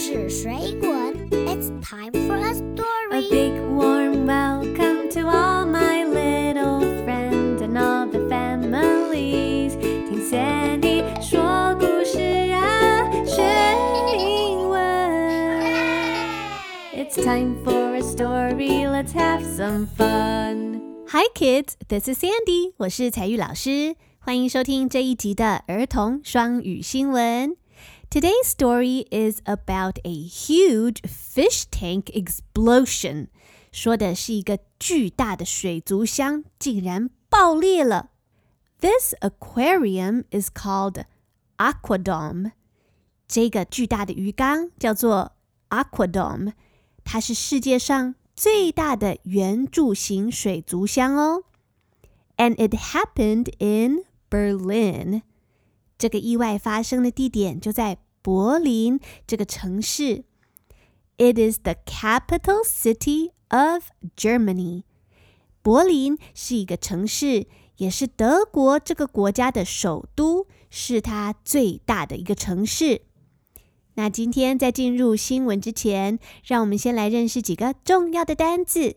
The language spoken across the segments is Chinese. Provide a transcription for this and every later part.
事水滚，It's time for a story. A big warm welcome to all my little friends and all the families. 听 Sandy 说故事啊，学英文。It's time for a story. Let's have some fun. Hi kids, this is Sandy. 我是采玉老师，欢迎收听这一集的儿童双语新闻。 Today's story is about a huge fish tank explosion. 说的是一个巨大的水族箱竟然爆裂了。This aquarium is called Aquadome. 这个巨大的鱼缸叫做 Aquadome，它是世界上最大的圆柱形水族箱哦。And it happened in Berlin. 这个意外发生的地点就在 柏林这个城市。It is the capital city of Germany。柏林是一个城市，也是德国这个国家的首都，是它最大的一个城市。那今天在进入新闻之前，让我们先来认识几个重要的单字。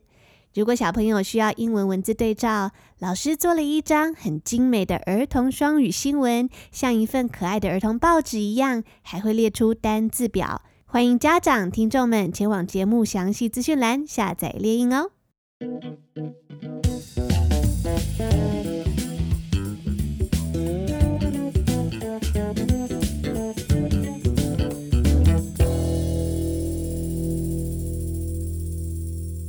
如果小朋友需要英文文字对照，老师做了一张很精美的儿童双语新闻，像一份可爱的儿童报纸一样，还会列出单字表。欢迎家长、听众们前往节目详细资讯栏下载列印哦。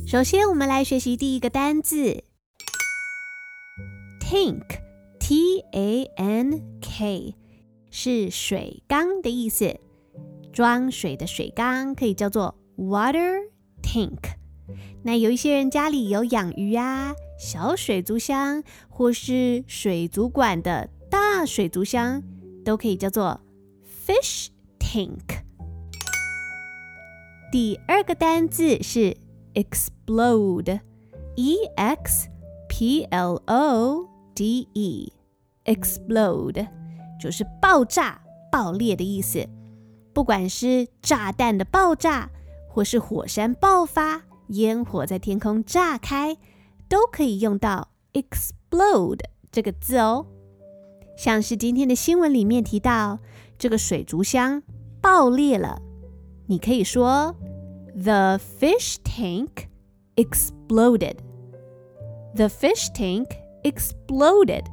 首先，我们来学习第一个单字，tank，T-A-N-K，是水缸的意思。装水的水缸可以叫做 water tank。那有一些人家里有养鱼啊，小水族箱或是水族馆的大水族箱，都可以叫做 fish tank。第二个单字是。ex explode，e x p l o d e，explode 就是爆炸、爆裂的意思。不管是炸弹的爆炸，或是火山爆发、烟火在天空炸开，都可以用到 explode 这个字哦。像是今天的新闻里面提到，这个水族箱爆裂了，你可以说。The fish tank exploded. The fish tank exploded.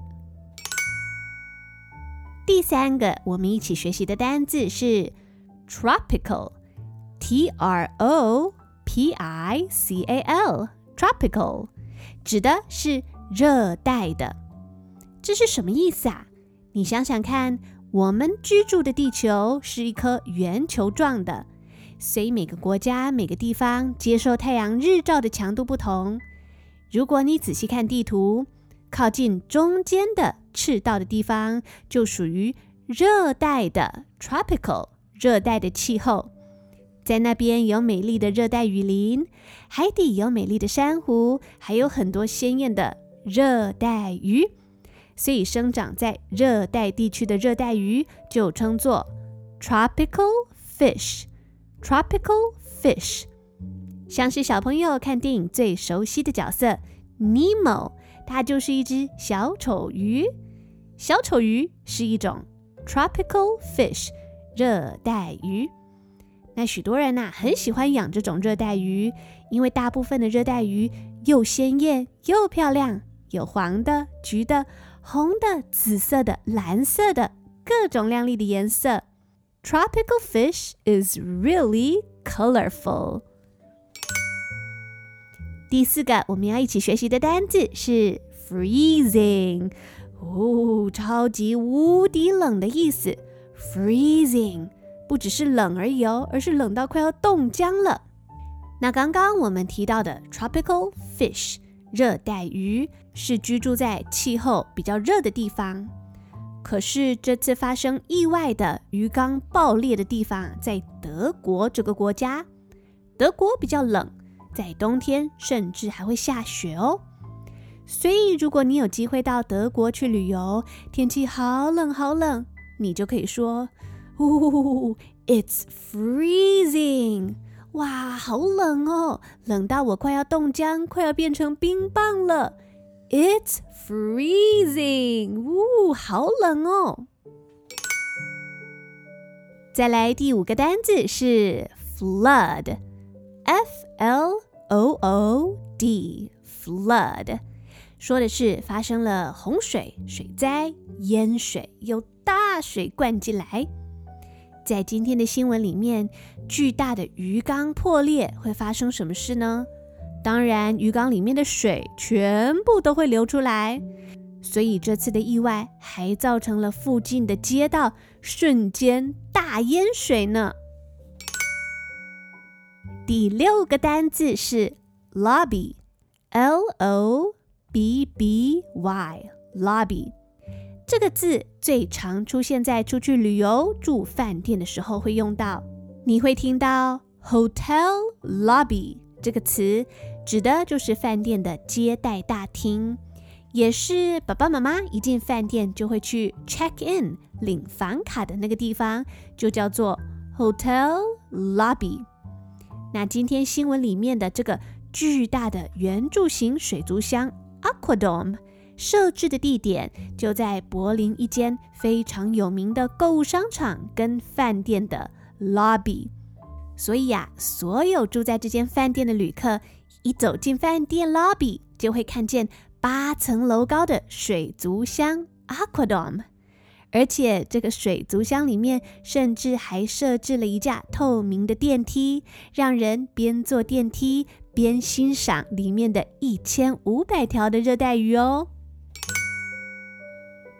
第三个我们一起学习的单字是 tropical. T R O P I C A L. Tropical 指的是热带的。这是什么意思啊？你想想看，我们居住的地球是一颗圆球状的。 所以每个国家、每个地方接受太阳日照的强度不同。如果你仔细看地图，靠近中间的赤道的地方就属于热带的 （tropical） 热带的气候，在那边有美丽的热带雨林，海底有美丽的珊瑚，还有很多鲜艳的热带鱼。所以生长在热带地区的热带鱼就称作 tropical fish。Tropical fish，像是小朋友看电影最熟悉的角色 Nemo，它就是一只小丑鱼。小丑鱼是一种 tropical fish，热带鱼。那许多人呐、很喜欢养这种热带鱼，因为大部分的热带鱼又鲜艳又漂亮，有黄的、橘的、红的、紫色的、蓝色的各种亮丽的颜色。Tropical fish is really colorful. 第四个我们要一起学习的单字是 freezing，哦，超级无敌冷的意思。Freezing 不只是冷而已哦，而是冷到快要冻僵了。那刚刚我们提到的 tropical fish 热带鱼是居住在气候比较热的地方。可是这次发生意外的鱼缸爆裂的地方在德国这个国家。德国比较冷，在冬天甚至还会下雪哦。所以如果你有机会到德国去旅游，天气好冷好冷，你就可以说：“呜 It's freezing！哇，好冷哦，冷到我快要冻僵，快要变成冰棒了。It's freezing！呜，好冷哦。再来第五个单字是 flood，F L O O D，flood，说的是发生了洪水、水灾、淹水，有大水灌进来。在今天的新闻里面，巨大的鱼缸破裂会发生什么事呢？当然，鱼缸里面的水全部都会流出来。所以这次的意外还造成了附近的街道瞬间大淹水呢。第六个单字是 lobby，L O B B Y，lobby。这个字最常出现在出去旅游、住饭店的时候会用到。你会听到 hotel lobby 这个词，指的就是饭店的接待大厅，也是爸爸妈妈一进饭店就会去 check in 领房卡的那个地方，就叫做 hotel lobby。那今天新闻里面的这个巨大的圆柱形水族箱 Aquadome。设置的地点就在柏林一间非常有名的购物商场跟饭店的 lobby，所以呀，所有住在这间饭店的旅客一走进饭店 lobby，就会看见八层楼高的水族箱 Aquadome，而且这个水族箱里面甚至还设置了一架透明的电梯，让人边坐电梯边欣赏里面的一千五百条的热带鱼哦。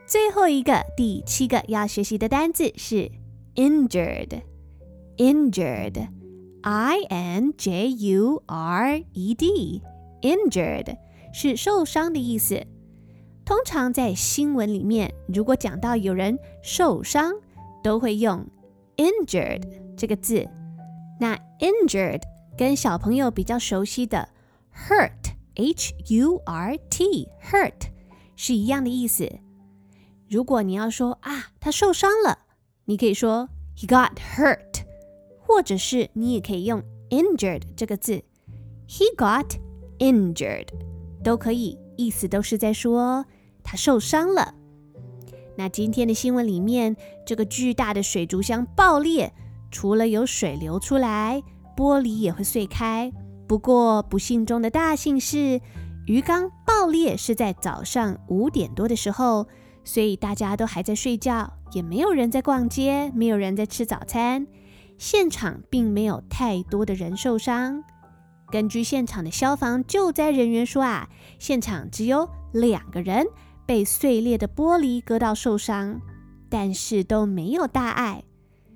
最后一个，第七个要学习的单字是 injured，injured I N J U R E D injured 是受伤的意思，通常在新闻里面，如果讲到有人受伤，都会用 injured 这个字。那 injured 跟小朋友比较熟悉的 hurt H U R T hurt 是一样的意思。如果你要说啊，他受伤了，你可以说 he got hurt。或者是你也可以用 injured 这个字，he got injured，都可以，意思都是在说他受伤了。那今天的新闻里面，这个巨大的水族箱爆裂，除了有水流出来，玻璃也会碎开。不过不幸中的大幸是，鱼缸爆裂是在早上五点多的时候。所以大家都还在睡觉，也没有人在逛街，没有人在吃早餐。现场并没有太多的人受伤。根据现场的消防救灾人员说啊，现场只有两个人被碎裂的玻璃割到受伤，但是都没有大碍。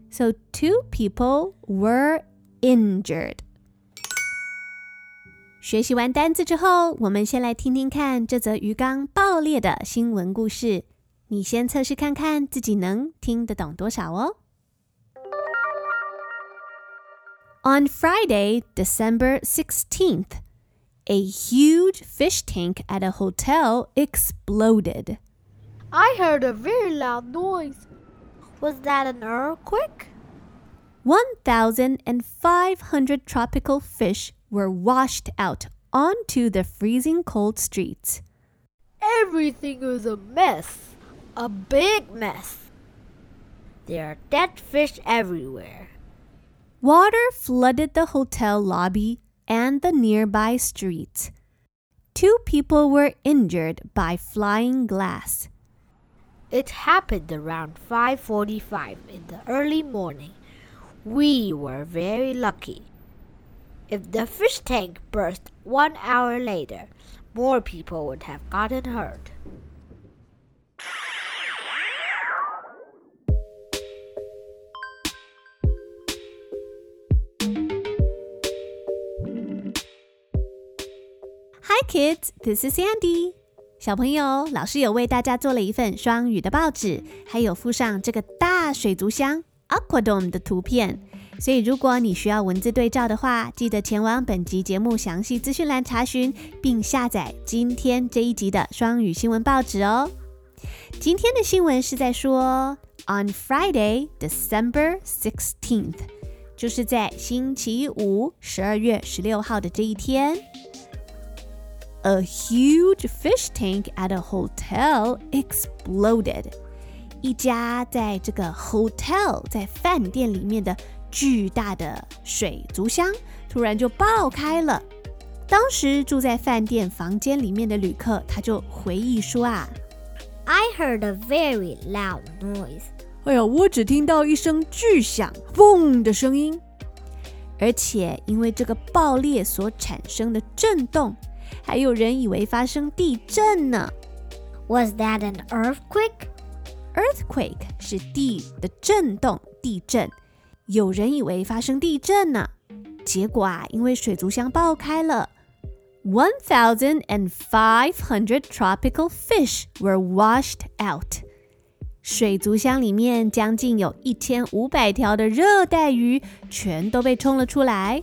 So two people were injured。学习完单字之后，我们先来听听看这则鱼缸爆裂的新闻故事。你先测试看看自己能听得懂多少哦。On Friday, December 16th, a huge fish tank at a hotel exploded. I heard a very loud noise. Was that an earthquake? 1,500 tropical fish were washed out onto the freezing cold streets. Everything was a mess. A big mess. There are dead fish everywhere. Water flooded the hotel lobby and the nearby streets. Two people were injured by flying glass. It happened around 5:45 in the early morning. We were very lucky. If the fish tank burst 1 hour later, more people would have gotten hurt. Hi kids, this is Sandy. 小朋友，老师有为大家做了一份双语的报纸，还有附上这个大水族箱 Aquadome 的图片。所以如果你需要文字对照的话，记得前往本集节目详细资讯栏查询，并下载今天这一集的双语新闻报纸哦。今天的新闻是在说 On Friday, December sixteenth，就是在星期五，十二月十六号的这一天。A huge fish tank at a hotel exploded。一家在这个 hotel 在饭店里面的巨大的水族箱突然就爆开了。当时住在饭店房间里面的旅客，他就回忆说啊，I heard a very loud noise。哎呀，我只听到一声巨响，嘣的声音，而且因为这个爆裂所产生的震动。还有人以为发生地震呢。Was that an earthquake? Earthquake 是地的震动，地震。有人以为发生地震呢。结果啊，因为水族箱爆开了，one thousand and five hundred tropical fish were washed out。水族箱里面将近有一千五百条的热带鱼，全都被冲了出来。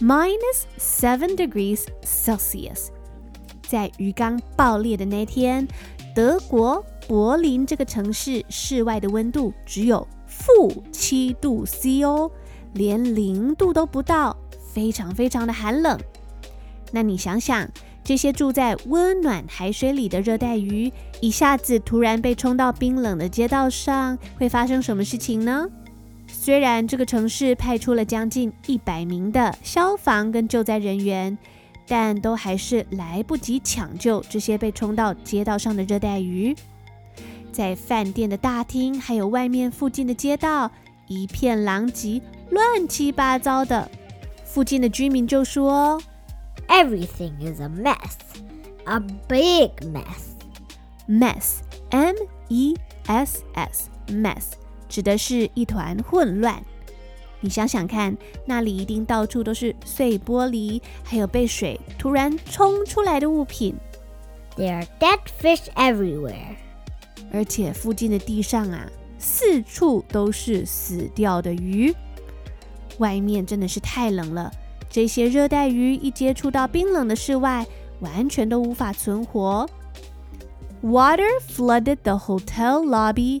Minus seven degrees Celsius，在鱼缸爆裂的那天，德国柏林这个城市室外的温度只有负七度 C 哦，连零度都不到，非常非常的寒冷。那你想想，这些住在温暖海水里的热带鱼，一下子突然被冲到冰冷的街道上，会发生什么事情呢？虽然这个城市派出了将近一百名的消防跟救灾人员，但都还是来不及抢救这些被冲到街道上的热带鱼。在饭店的大厅还有外面附近的街道一片狼藉，乱七八糟的。附近的居民就说：“Everything is a mess, a big mess. Mess, M-E-S-S, mess。”指的是一团混乱。你想想看，那里一定到处都是碎玻璃，还有被水突然冲出来的物品。There are dead fish everywhere。而且附近的地上啊，四处都是死掉的鱼。外面真的是太冷了，这些热带鱼一接触到冰冷的室外，完全都无法存活。Water flooded the hotel lobby。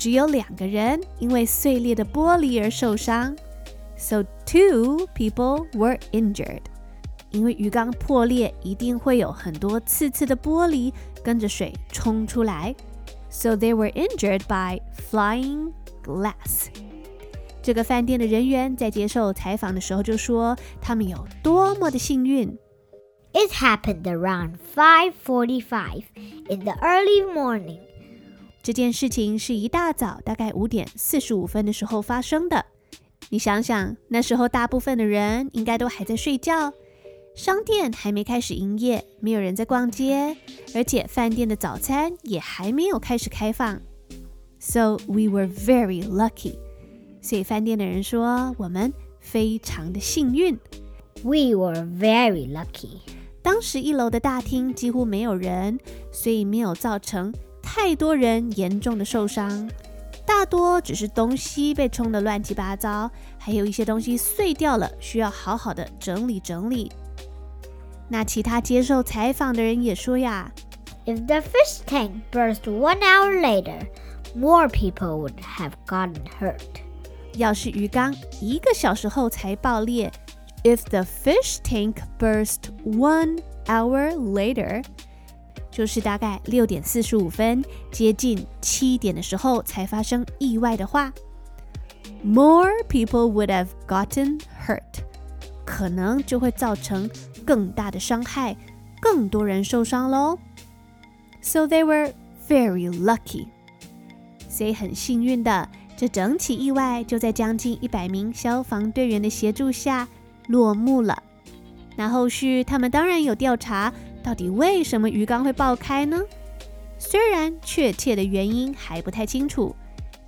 只有两个人因为碎裂的玻璃而受伤，so two people were injured。因为鱼缸破裂，一定会有很多刺刺的玻璃跟着水冲出来，so they were injured by flying glass。这个饭店的人员在接受采访的时候就说，他们有多么的幸运。It happened around 5:45 in the early morning. 这件事情是一大早，大概五点四十五分的时候发生的。你想想，那时候大部分的人应该都还在睡觉，商店还没开始营业，没有人在逛街，而且饭店的早餐也还没有开始开放。So we were very lucky。所以饭店的人说，我们非常的幸运。We were very lucky。当时一楼的大厅几乎没有人，所以没有造成。太多人严重的受伤，大多只是东西被冲得乱七八糟，还有一些东西碎掉了，需要好好的整理整理。那其他接受采访的人也说呀，If the fish tank burst one hour later, more people would have gotten hurt。要是鱼缸一个小时后才爆裂，If the fish tank burst one hour later。 就是大概六点四十五分，接近七点的时候才发生意外的话 more people would have gotten hurt，可能就会造成更大的伤害，更多人受伤喽。So they were very lucky，所以很幸运的，这整起意外就在将近一百名消防队员的协助下落幕了。那后续他们当然有调查，到底为什么鱼缸会爆开呢？虽然确切的原因还不太清楚。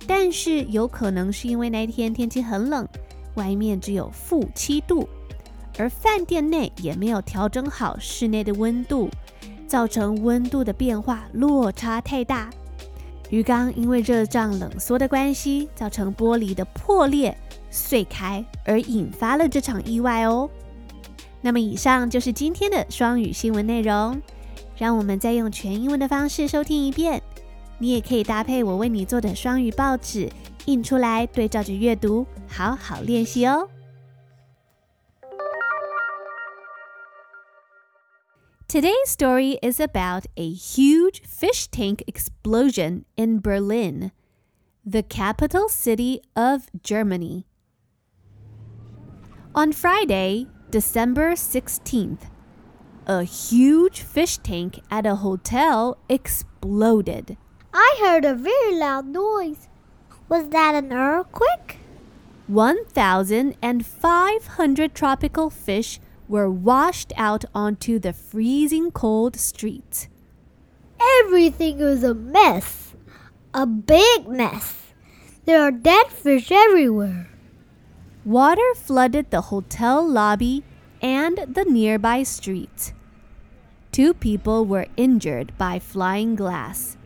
但是有可能是因为那天天气很冷，外面只有负七度，而饭店内也没有调整好室内的温度，造成温度的变化落差太大。鱼缸因为热胀冷缩的关系，造成玻璃的破裂碎开，而引发了这场意外哦。那么以上就是今天的双语新闻内容，让我们再用全英文的方式收听一遍。你也可以搭配我为你做的双语报纸印出来，对照着阅读，好好练习哦。Today's story is about a huge fish tank explosion in Berlin, the capital city of Germany. On Friday, December 16th, a huge fish tank at a hotel exploded. I heard a very loud noise. Was that an earthquake? 1,500 tropical fish were washed out onto the freezing cold streets. Everything was a mess. A big mess. There are dead fish everywhere. Water flooded the hotel lobby and the nearby street. Two people were injured by flying glass.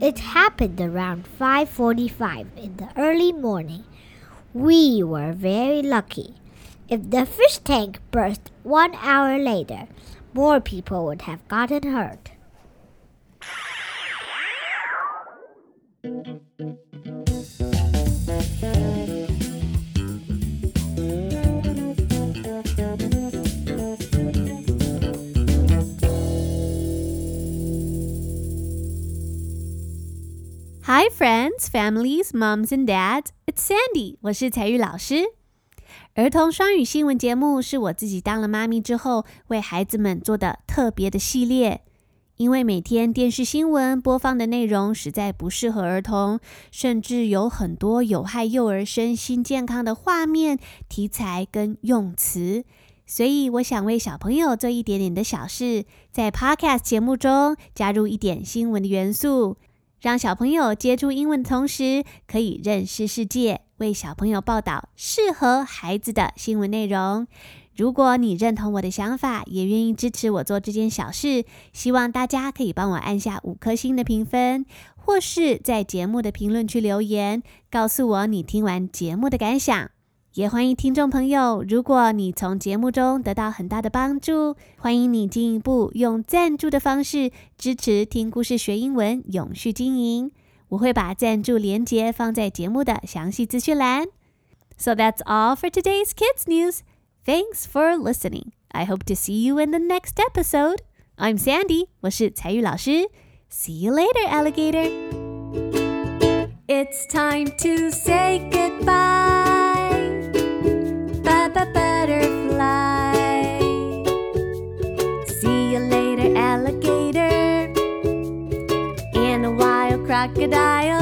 It happened around 5:45 in the early morning. We were very lucky. If the fish tank burst 1 hour later, more people would have gotten hurt. Hi, friends, families, moms and dads. It's Sandy. 我是彩玉老师。儿童双语新闻节目是我自己当了妈咪之后为孩子们做的特别的系列。因为每天电视新闻播放的内容实在不适合儿童，甚至有很多有害幼儿身心健康的画面、题材跟用词，所以我想为小朋友做一点点的小事，在 Podcast 节目中加入一点新闻的元素。让小朋友接触英文的同时，可以认识世界，为小朋友报道适合孩子的新闻内容。如果你认同我的想法，也愿意支持我做这件小事，希望大家可以帮我按下五颗星的评分，或是在节目的评论区留言，告诉我你听完节目的感想。也欢迎听众朋友，如果你从节目中得到很大的帮助，欢迎你进一步用赞助的方式支持听故事学英文永续经营。我会把赞助连结放在节目的详细资讯栏。So that's all for today's kids news. Thanks for listening. I hope to see you in the next episode. I'm Sandy，我是采玉老师。See you later, alligator. It's time to say goodbye. crocodile.